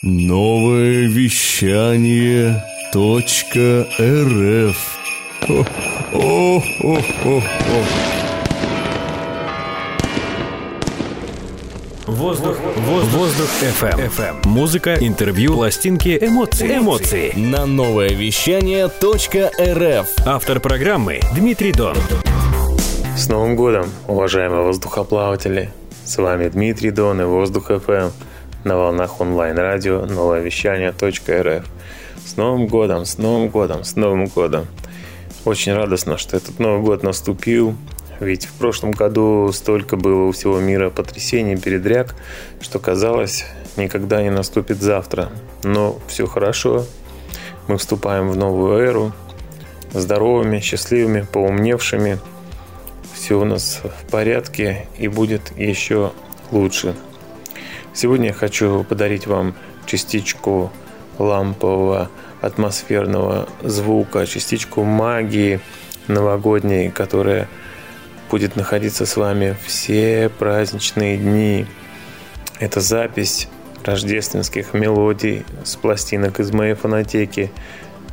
Новое вещание .рф о, о, о, о. Воздух, воздух, воздух FM. FM. Музыка, интервью, пластинки, эмоции, эмоции. На новое вещание .рф. Автор программы Дмитрий Дон. С Новым годом, уважаемые воздухоплаватели! С вами Дмитрий Дон и Воздух ФМ на волнах онлайн-радио новое вещание. С Новым годом, с Новым годом, с Новым годом! Очень радостно, что этот Новый год наступил, ведь в прошлом году столько было у всего мира потрясений, передряг, что казалось, никогда не наступит завтра. Но все хорошо, мы вступаем в новую эру, здоровыми, счастливыми, поумневшими. Все у нас в порядке и будет еще лучше. Сегодня я хочу подарить вам частичку лампового атмосферного звука, частичку магии новогодней, которая будет находиться с вами все праздничные дни. Это запись рождественских мелодий с пластинок из моей фонотеки,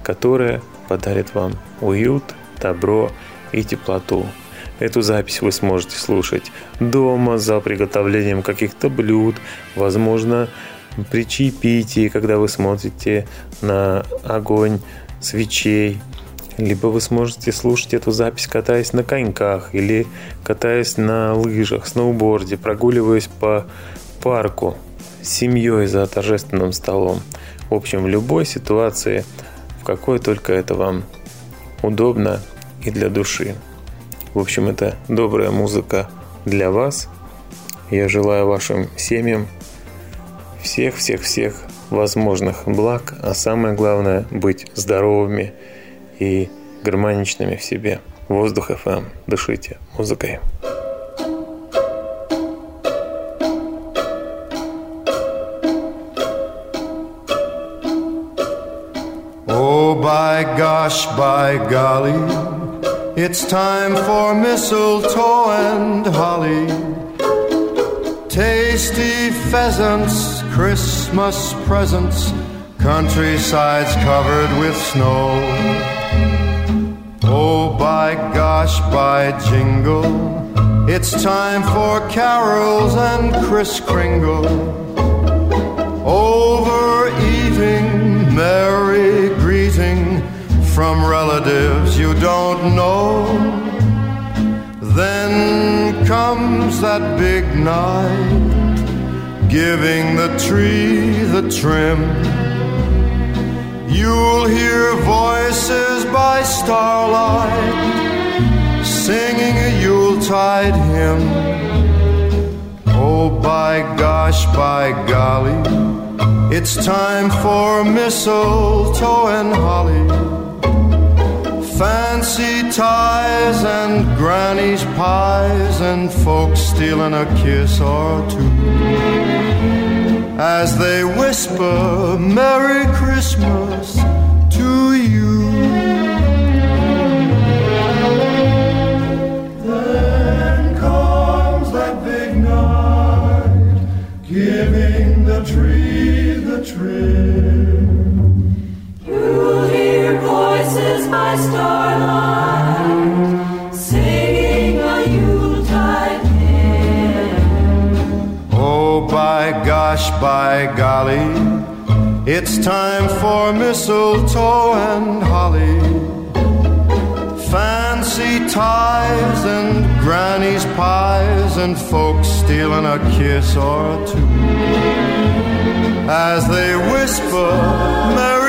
которая подарит вам уют, добро и теплоту. Эту запись вы сможете слушать дома за приготовлением каких-то блюд, возможно, при чаепитии, когда вы смотрите на огонь свечей – либо вы сможете слушать эту запись, катаясь на коньках или катаясь на лыжах, сноуборде, прогуливаясь по парку с семьей за торжественным столом. В общем, в любой ситуации, в какой только это вам удобно и для души. В общем, это добрая музыка для вас. Я желаю вашим семьям всех-всех-всех возможных благ, а самое главное быть здоровыми – и гармоничными в себе. Воздух FM. Дышите музыкой. Oh, by gosh, by golly, it's time for mistletoe and holly. Tasty pheasants, Christmas presents, countrysides covered with snow. Oh, by gosh, by jingle, it's time for carols and Kris Kringle. Overeating, merry from relatives you don't know. Then comes that big night, giving the tree the trim You'll hear voices by starlight singing a Yuletide hymn. Oh, by gosh, by golly, it's time for mistletoe and holly. Fancy ties and granny's pies and folks stealing a kiss or two as they whisper Merry Christmas to you. Then comes that big night, giving the tree the trim. Oh, by golly, it's time for mistletoe and holly. Fancy ties and granny's pies and folks stealing a kiss or two. As they whisper, Merry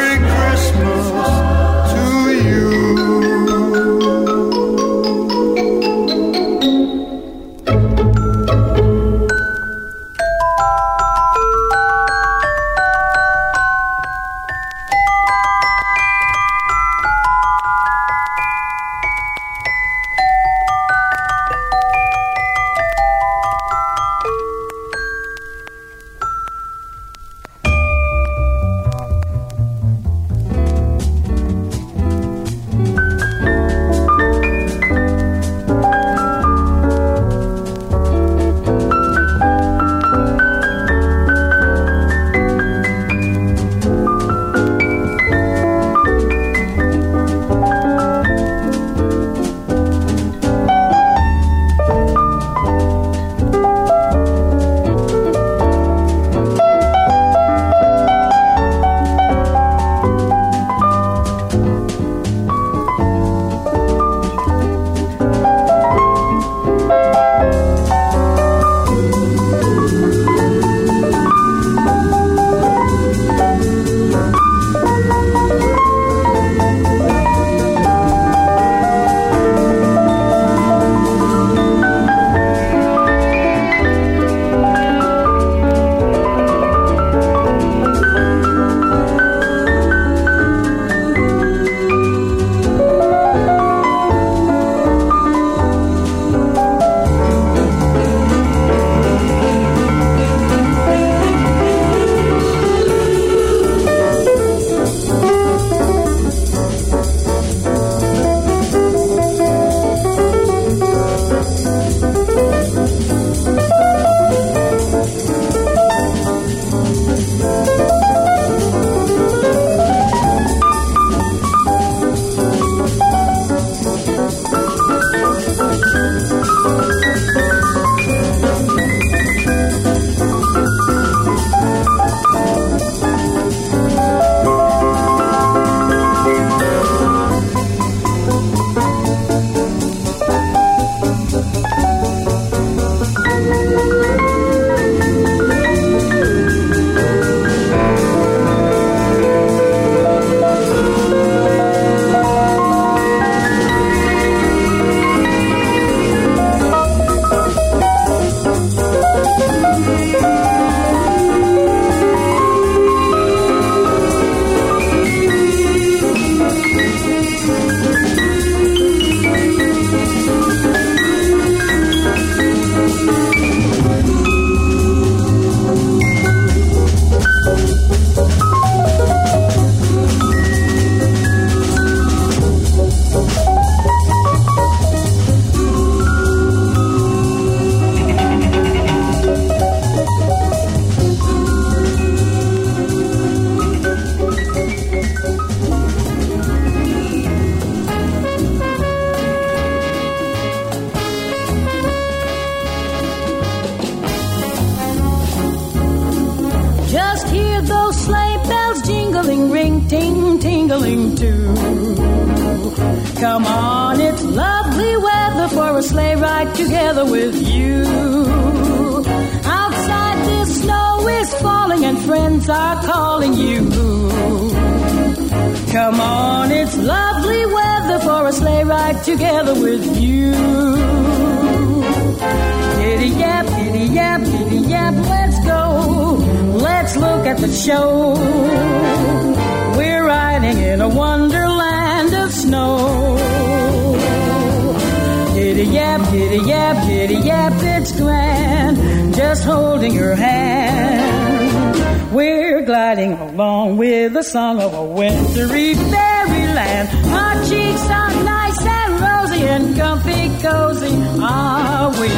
yap, giddy yap, giddy yap, it's grand. Just holding your hand. We're gliding along with the song of a wintry fairyland. Our cheeks are nice and rosy and comfy cozy are we.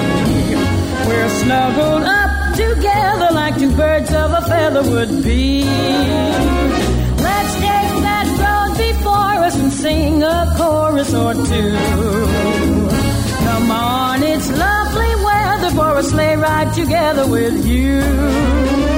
We're snuggled up together like two birds of a feather would be. Let's take that road before us and sing a chorus or two. Lovely weather for a sleigh ride together with you.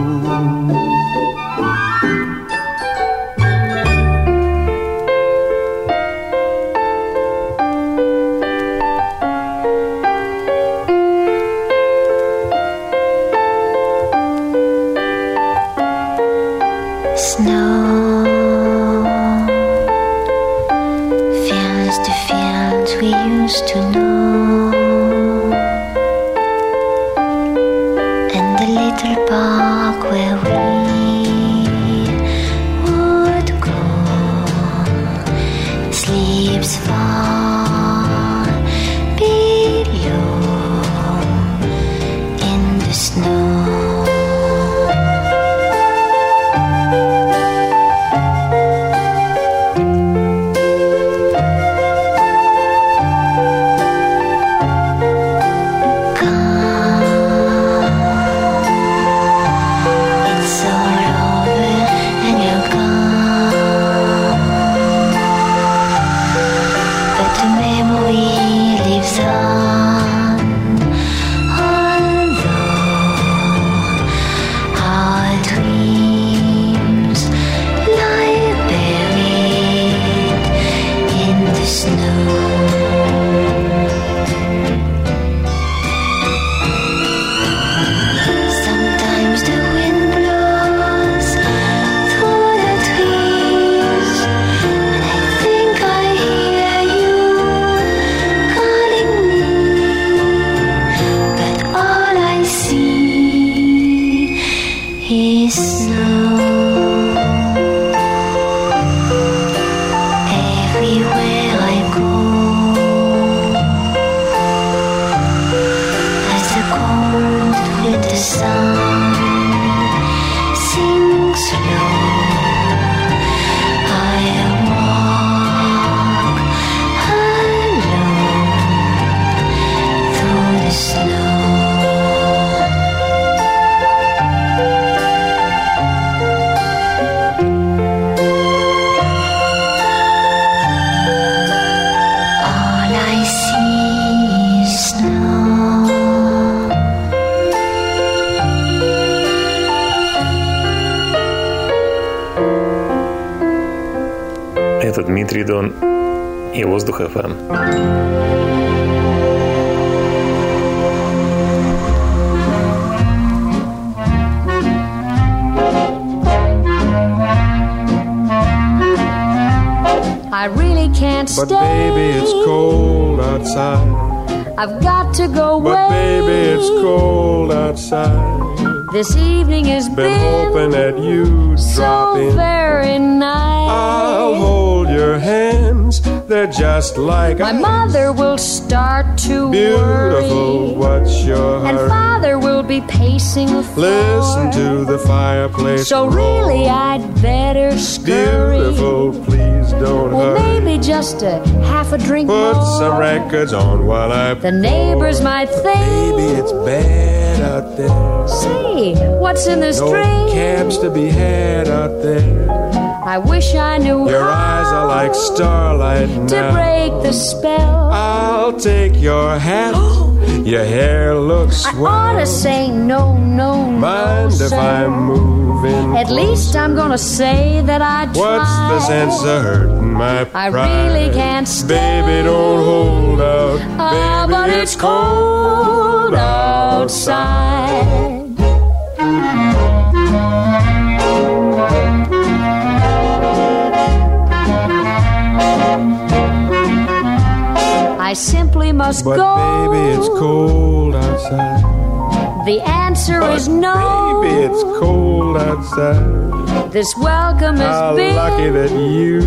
FM. I really can't but stay. But baby, it's cold outside. I've got to go away. But baby, it's cold outside. This evening is been, just like My ice. mother will start to Beautiful, worry. what's your And father will be pacing the floor. Listen to the fireplace. So roar. really, I'd better scurry. Beautiful, please don't Well, hurry. maybe just a half a drink Put more. some records on while I. The neighbors might think. Baby, it's bad out there. Say, what's in this No drink? cabs to be had out there. I wish I knew Your how eyes are like starlight to now. break the spell. I'll take your hand Your hair looks swell I ought to say no, no, no. Mind if sir. I'm moving? At least I'm gonna say that I tried. What's the sense of hurting my pride? I really can't stay. Baby, don't hold out. Ah, Baby, but it's cold outside. I simply must But go. baby, it's cold outside. The answer is no. Baby, it's cold outside. This welcome How been lucky that you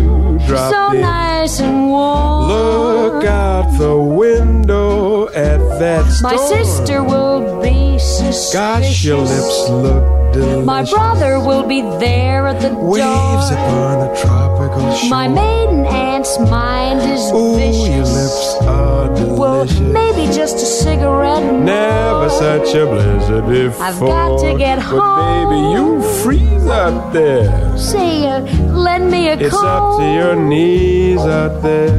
dropped so in. nice and warm. Look out the window at that storm. My sister will be so suspicious. Gosh, your lips look delicious. My brother will be there at the Waves door. upon a tropical shore. My maiden aunt's mind is Ooh, vicious. your lips are well, delicious. maybe just a cigarette. Never such a blizzard before. I've got to get But baby, you freeze out there. Say, uh, lend me a It's coat. up to your knees out there.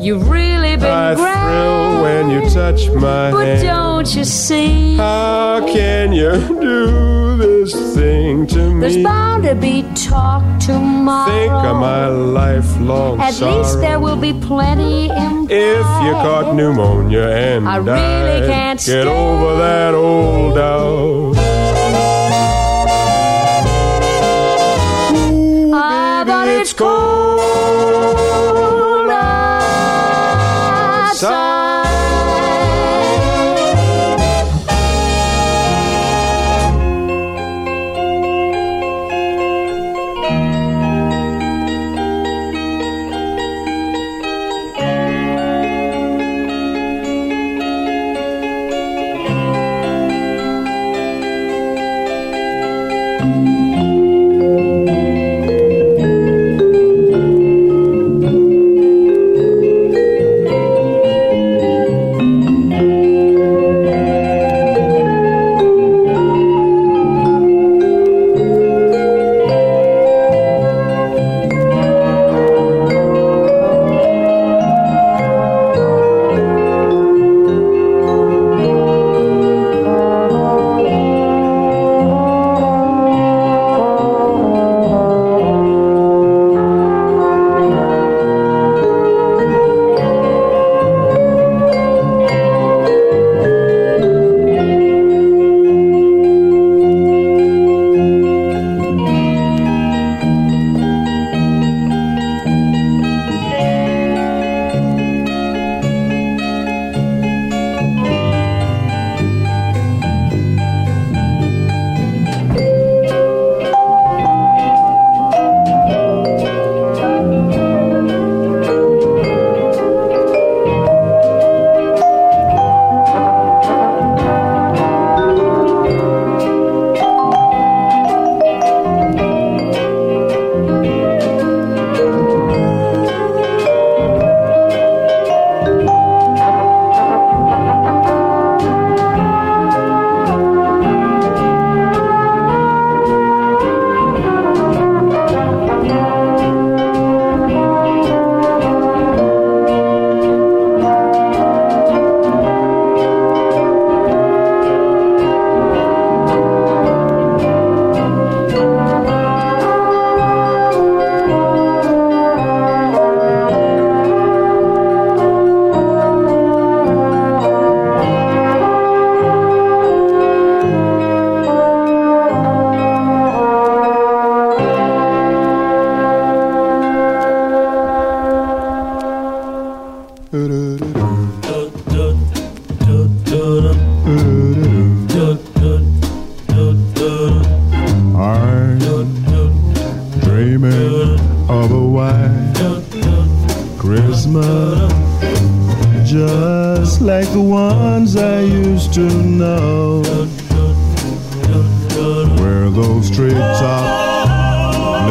You've really been I grand. thrill when you touch my But hand. don't you see? How can you do this thing to me? There's bound to be talk tomorrow. Think of my lifelong At sorrow. least there will be plenty in If you caught pneumonia and I really died, can't get over that old doubt. Ah, but it's cold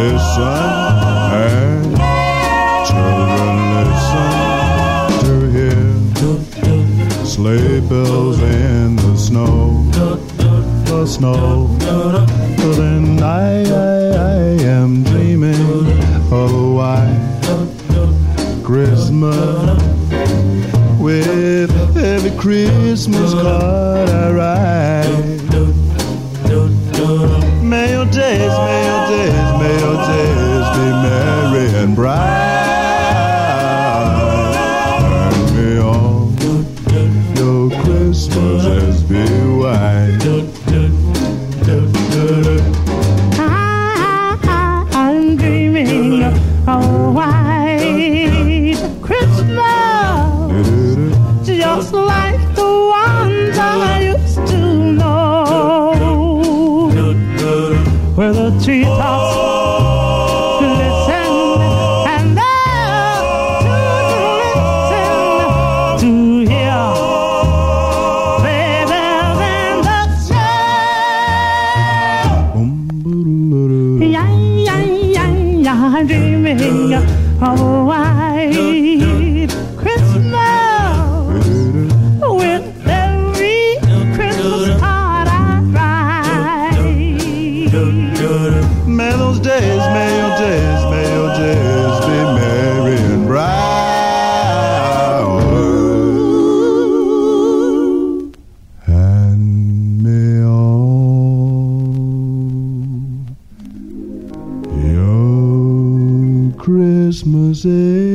listen and children listen to hear sleigh bells in the snow, the snow. Christmases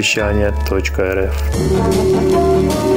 вещания.рф.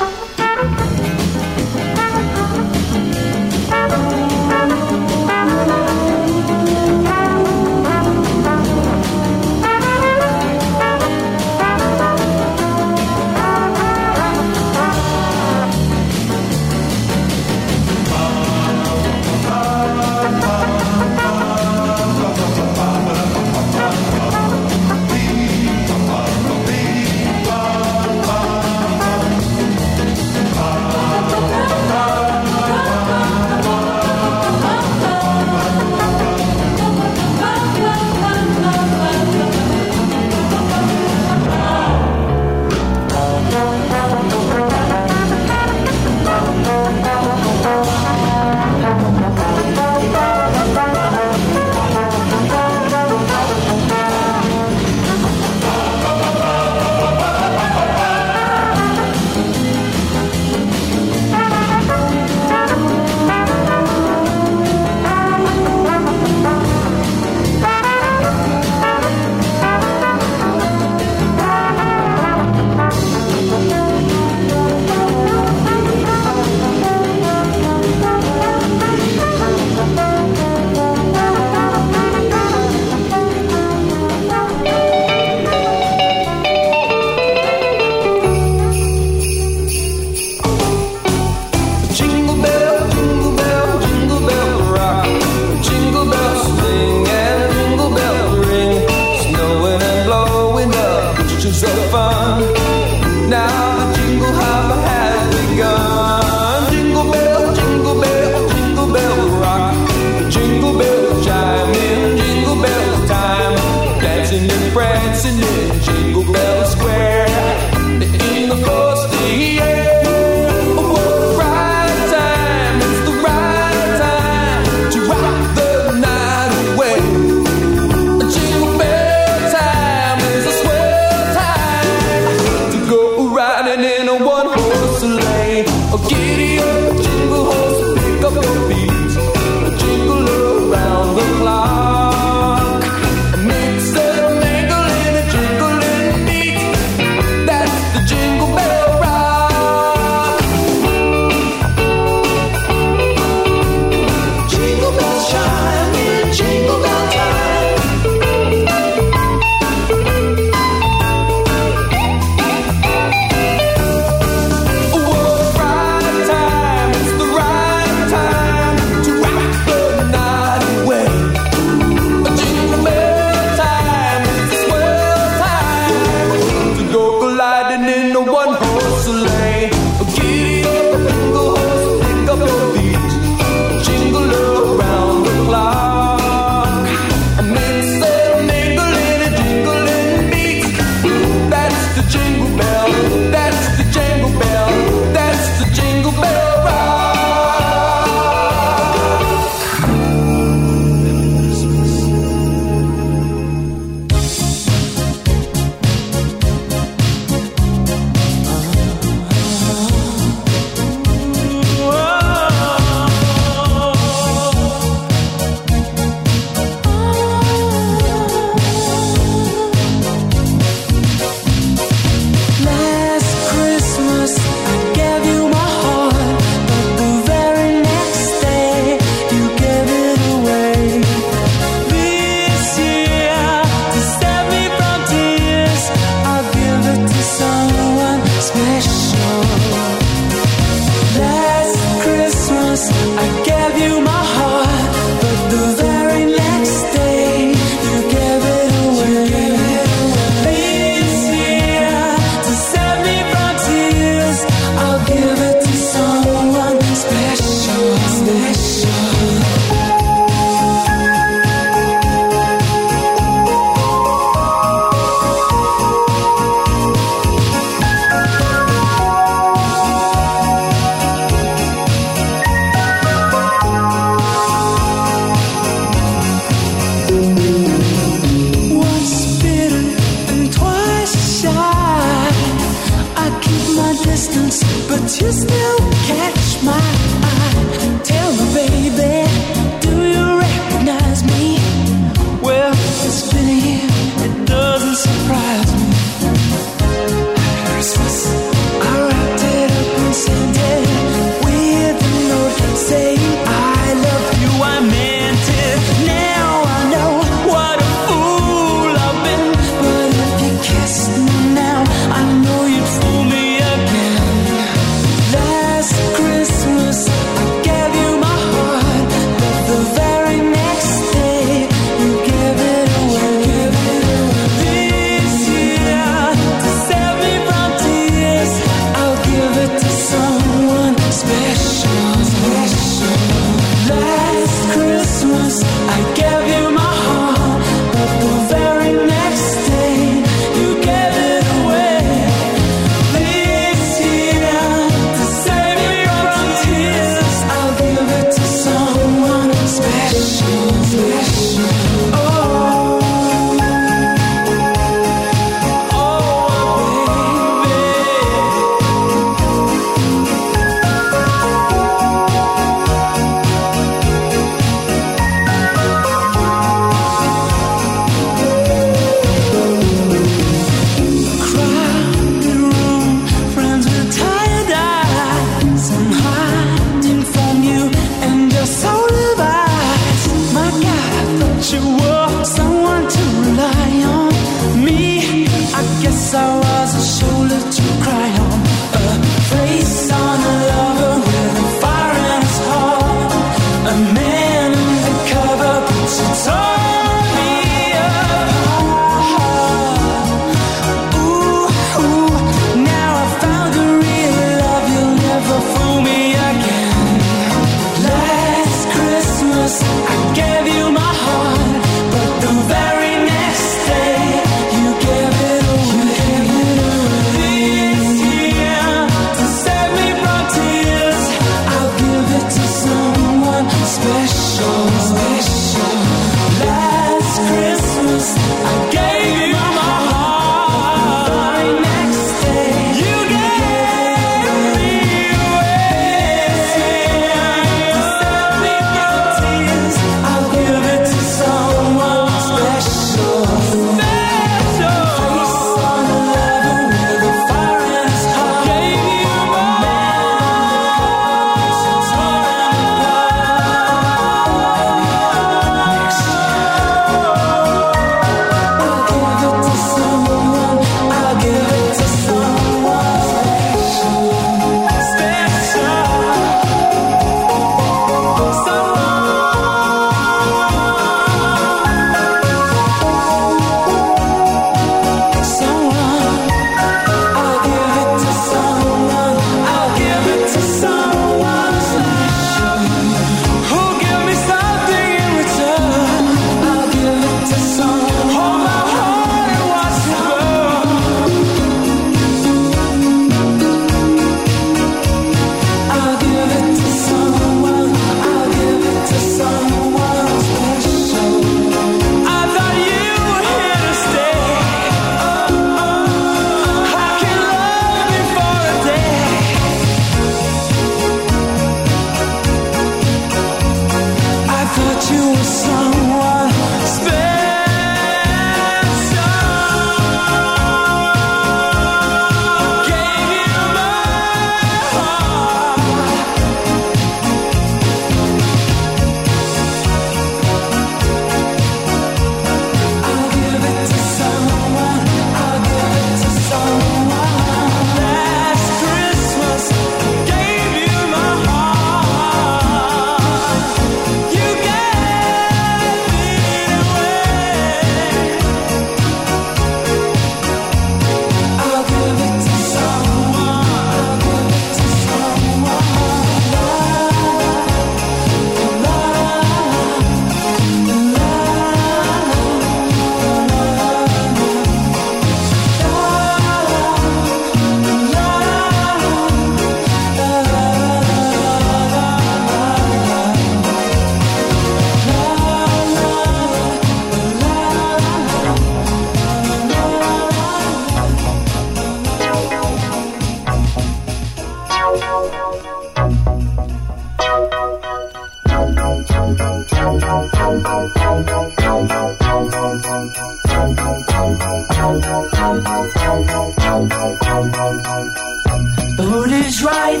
The mood is right,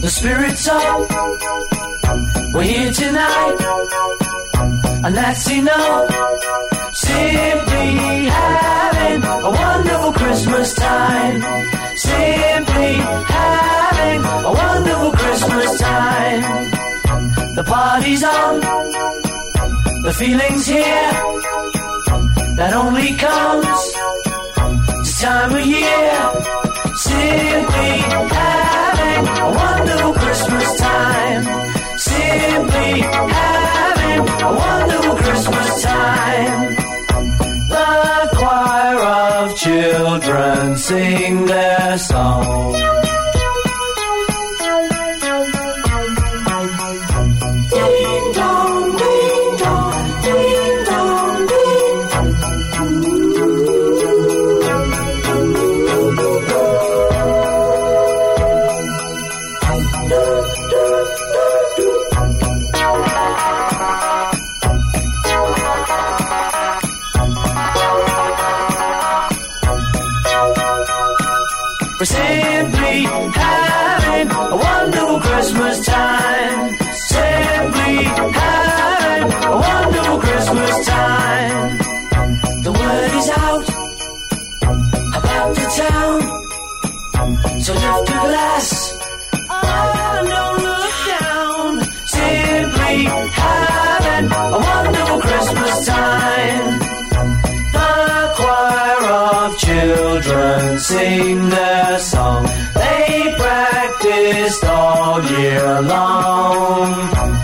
the spirit's up. We're here tonight, and that's enough. Simply having a wonderful Christmas time. Simply having a wonderful Christmas time. The party's on, the feeling's here. That only comes time of year. Simply having a wonderful Christmas time. Simply having a wonderful Christmas time. The choir of children sing their song. Sing their song. They practiced all year long.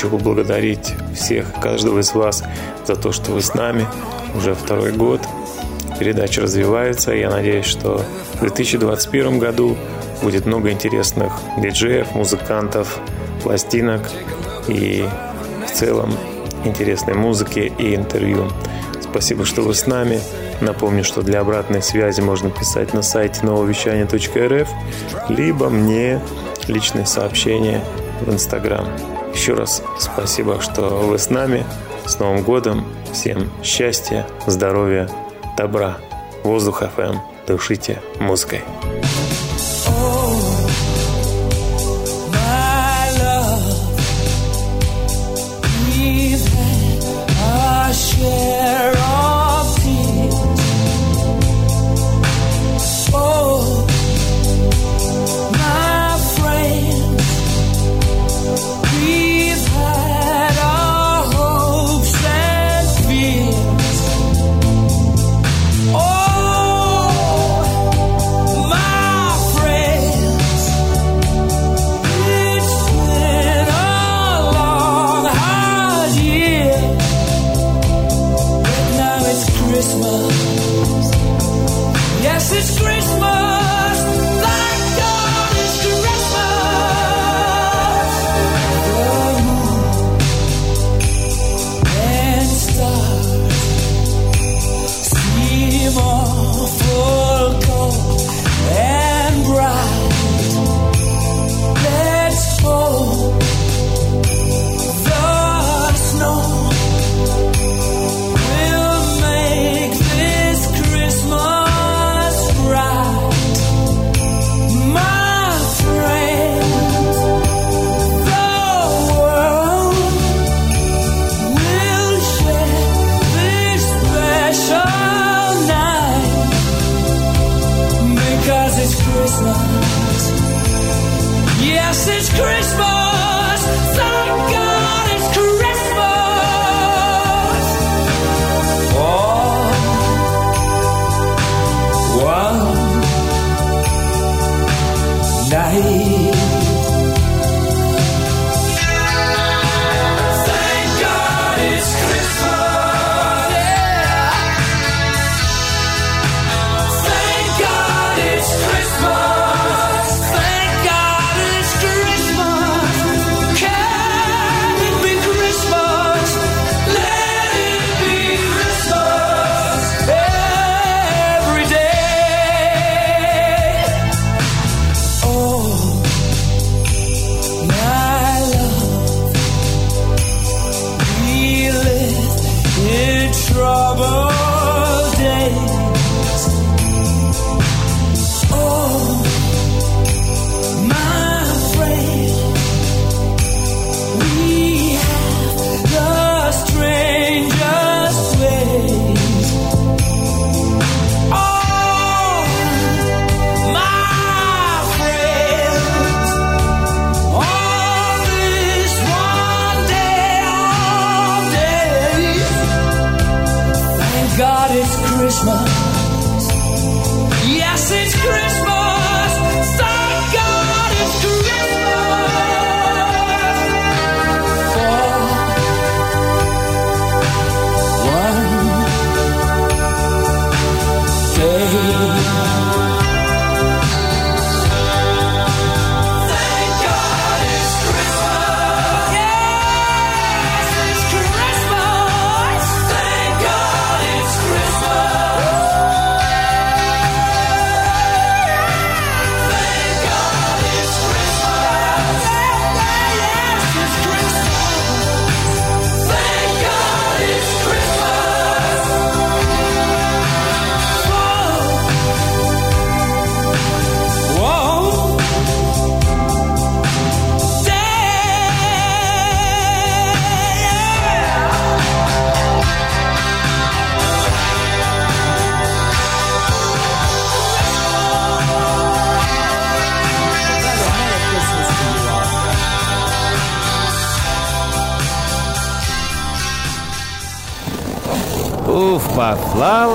хочу поблагодарить всех, каждого из вас за то, что вы с нами уже второй год. Передача развивается. Я надеюсь, что в 2021 году будет много интересных диджеев, музыкантов, пластинок и в целом интересной музыки и интервью. Спасибо, что вы с нами. Напомню, что для обратной связи можно писать на сайте нововещания.рф либо мне личные сообщения в Инстаграм. Еще раз спасибо, что вы с нами. С Новым годом! Всем счастья, здоровья, добра! Воздух FM. Дышите музыкой.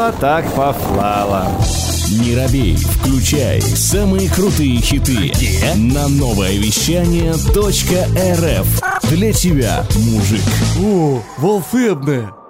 Пофлала так пофлала. Не робей, включай самые крутые хиты на новое вещание .рф. Для тебя, мужик. О, волшебное!